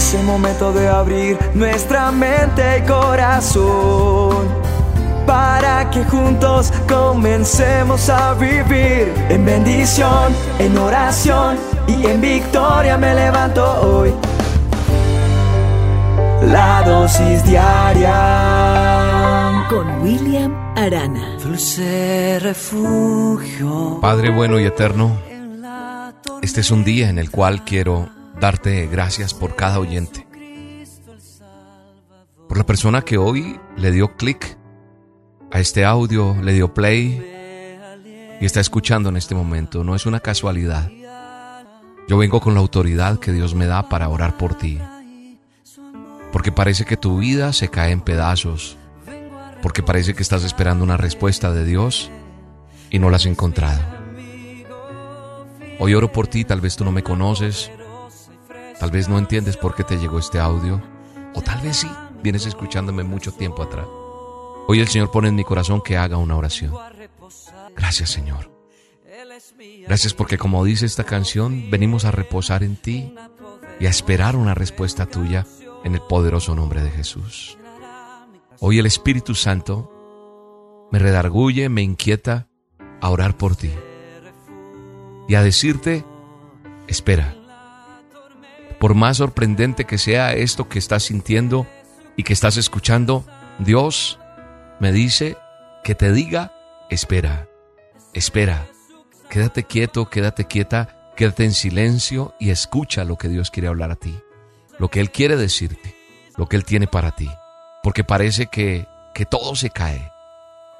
Es el momento de abrir nuestra mente y corazón para que juntos comencemos a vivir en bendición, en oración y en victoria me levanto hoy. La dosis diaria con William Arana. Dulce refugio. Padre bueno y eterno, este es un día en el cual quiero darte gracias por cada oyente. Por la persona que hoy le dio clic a este audio, le dio play y está escuchando en este momento. No es una casualidad. Yo vengo con la autoridad que Dios me da para orar por ti. Porque parece que tu vida se cae en pedazos. Porque parece que estás esperando una respuesta de Dios y no la has encontrado. Hoy oro por ti, tal vez tú no me conoces, tal vez no entiendes por qué te llegó este audio, o tal vez sí, vienes escuchándome mucho tiempo atrás. Hoy el Señor pone en mi corazón que haga una oración. Gracias Señor. Gracias porque como dice esta canción, venimos a reposar en ti y a esperar una respuesta tuya en el poderoso nombre de Jesús. Hoy el Espíritu Santo me redarguye, me inquieta a orar por ti y a decirte, espera. Por más sorprendente que sea esto que estás sintiendo y que estás escuchando, Dios me dice que te diga, espera, espera, quédate quieto, quédate quieta, quédate en silencio y escucha lo que Dios quiere hablar a ti lo que Él quiere decirte, lo que Él tiene para ti. Porque parece que, que todo se cae,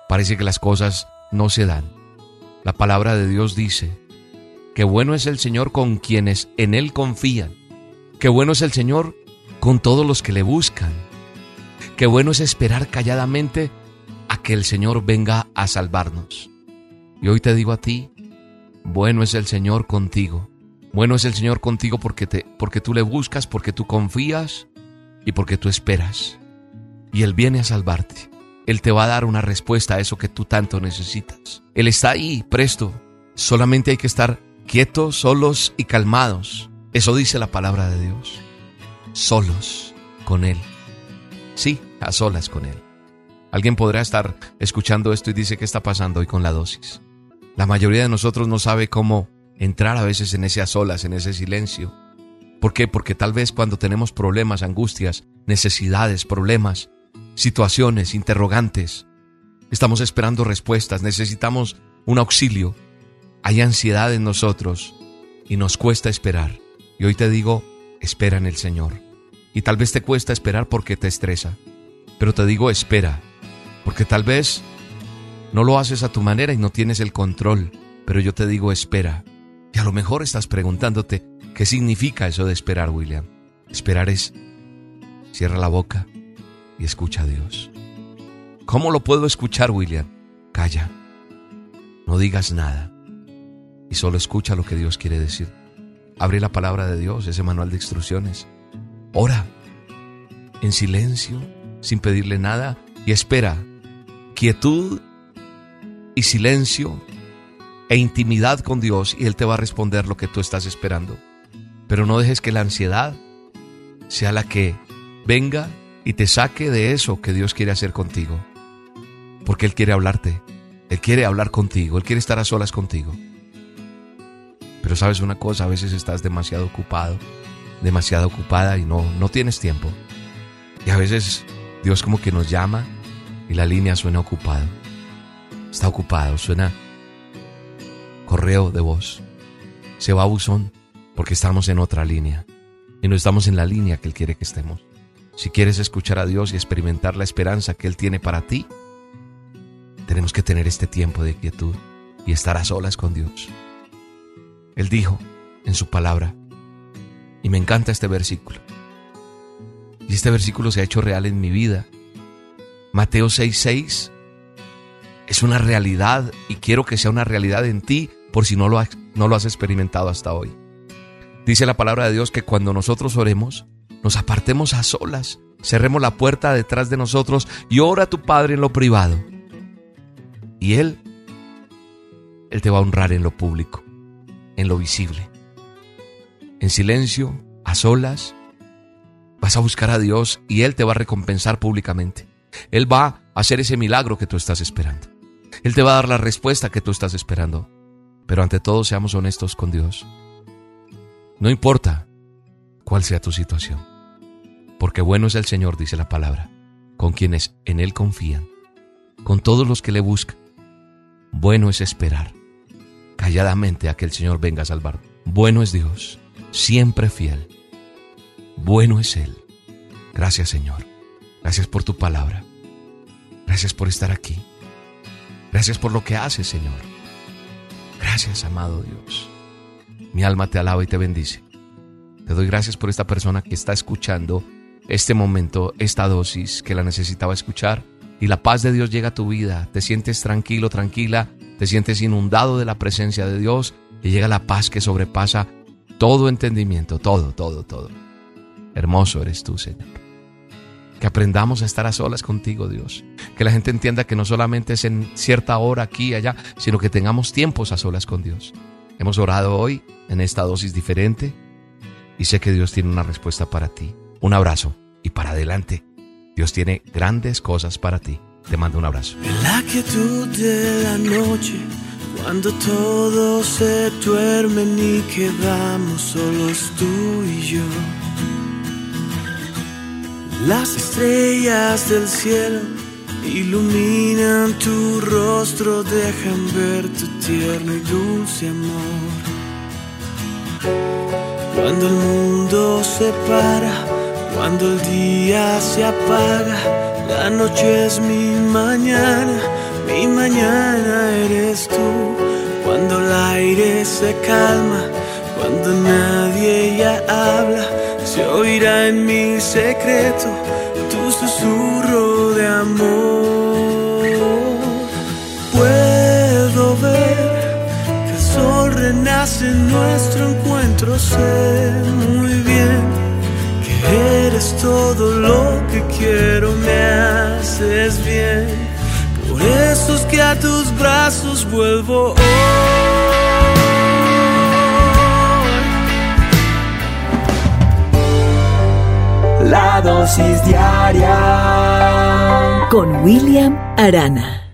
parece que las cosas no se dan. La palabra de Dios dice que bueno es el Señor con quienes en Él confían, que bueno es el Señor con todos los que le buscan, que bueno es esperar calladamente a que el Señor venga a salvarnos. Y hoy te digo a ti, bueno es el Señor contigo, bueno es el Señor contigo porque, te, porque tú le buscas, porque tú confías y porque tú esperas. Y Él viene a salvarte. Él te va a dar una respuesta a eso que tú tanto necesitas. Él está ahí, presto. Solamente hay que estar quietos, solos y calmados. Eso dice la palabra de Dios. Solos con Él. Sí, a solas con Él. Alguien podrá estar escuchando esto y dice, ¿qué está pasando hoy con la dosis? La mayoría de nosotros no sabe cómo entrar a veces en ese a solas, en ese silencio. ¿Por qué? Porque tal vez cuando tenemos problemas, angustias, necesidades, problemas, situaciones, interrogantes, estamos esperando respuestas, necesitamos un auxilio, hay ansiedad en nosotros y nos cuesta esperar. Y hoy te digo, espera en el Señor. Y tal vez te cuesta esperar porque te estresa, pero te digo, espera, porque tal vez no lo haces a tu manera y no tienes el control, pero yo te digo, espera, y a lo mejor estás preguntándote, ¿qué significa eso de esperar, William? Esperar es, cierra la boca y escucha a Dios. ¿Cómo lo puedo escuchar, William? Calla, no digas nada y solo escucha lo que Dios quiere decir. Abre la palabra de Dios, ese manual de instrucciones. Ora en silencio, sin pedirle nada y espera. Quietud y silencio e intimidad con Dios y Él te va a responder lo que tú estás esperando. Pero no dejes que la ansiedad sea la que venga y te saque de eso que Dios quiere hacer contigo. Porque Él quiere hablarte, Él quiere hablar contigo, Él quiere estar a solas contigo. Pero sabes una cosa, a veces estás demasiado ocupado, demasiado ocupada y no, no tienes tiempo. Y a veces Dios como que nos llama y la línea suena ocupado. Está ocupado, suena correo de voz. Se va a buzón porque estamos en otra línea y no estamos en la línea que Él quiere que estemos. Si quieres escuchar a Dios y experimentar la esperanza que Él tiene para ti, tenemos que tener este tiempo de quietud y estar a solas con Dios. Él dijo en su palabra, y me encanta este versículo, y este versículo se ha hecho real en mi vida. Mateo 6:6 es una realidad y quiero que sea una realidad en ti por si no lo, has, no lo has experimentado hasta hoy. Dice la palabra de Dios que cuando nosotros oremos, nos apartemos a solas, cerremos la puerta detrás de nosotros y ora a tu Padre en lo privado. Y Él, Él te va a honrar en lo público, en lo visible. En silencio, a solas, Vas a buscar a Dios y Él te va a recompensar públicamente. Él va a hacer ese milagro que tú estás esperando. Él te va a dar la respuesta que tú estás esperando. Pero ante todo seamos honestos con Dios. No importa cuál sea tu situación. Porque bueno es el Señor, dice la palabra, con quienes en Él confían, con todos los que le buscan. Bueno es esperar calladamente a que el Señor venga a salvar. Bueno es Dios, siempre fiel. Bueno es Él. Gracias Señor. Gracias por tu palabra. Gracias por estar aquí. Gracias por lo que haces, Señor. Gracias, amado Dios. Mi alma te alaba y te bendice. Te doy gracias por esta persona que está escuchando este momento, esta dosis que la necesitaba escuchar. Y la paz de Dios llega a tu vida. Te sientes tranquilo, tranquila. Te sientes inundado de la presencia de Dios. Y llega la paz que sobrepasa todo entendimiento, todo, todo, todo. Hermoso eres tú, Señor. Que aprendamos a estar a solas contigo, Dios. Que la gente entienda que no solamente es en cierta hora aquí y allá, sino que tengamos tiempos a solas con Dios. Hemos orado hoy en esta dosis diferente y sé que Dios tiene una respuesta para ti. Un abrazo y para adelante. Dios tiene grandes cosas para ti. Te mando un abrazo. En la quietud de la noche, cuando todos se duermen y quedamos solos tú y yo. Las estrellas del cielo iluminan tu rostro, dejan ver tu tierno y dulce amor. Cuando el mundo se para, cuando el día se apaga, la noche es mi mañana, mi mañana eres tú. Cuando el aire se calma, cuando nadie ya habla se oirá en mi secreto tu susurro de amor. Puedo ver que el sol renace en nuestro encuentro, sé muy bien eres todo lo que quiero, me haces bien. Por eso es que a tus brazos vuelvo hoy. La dosis diaria con William Arana.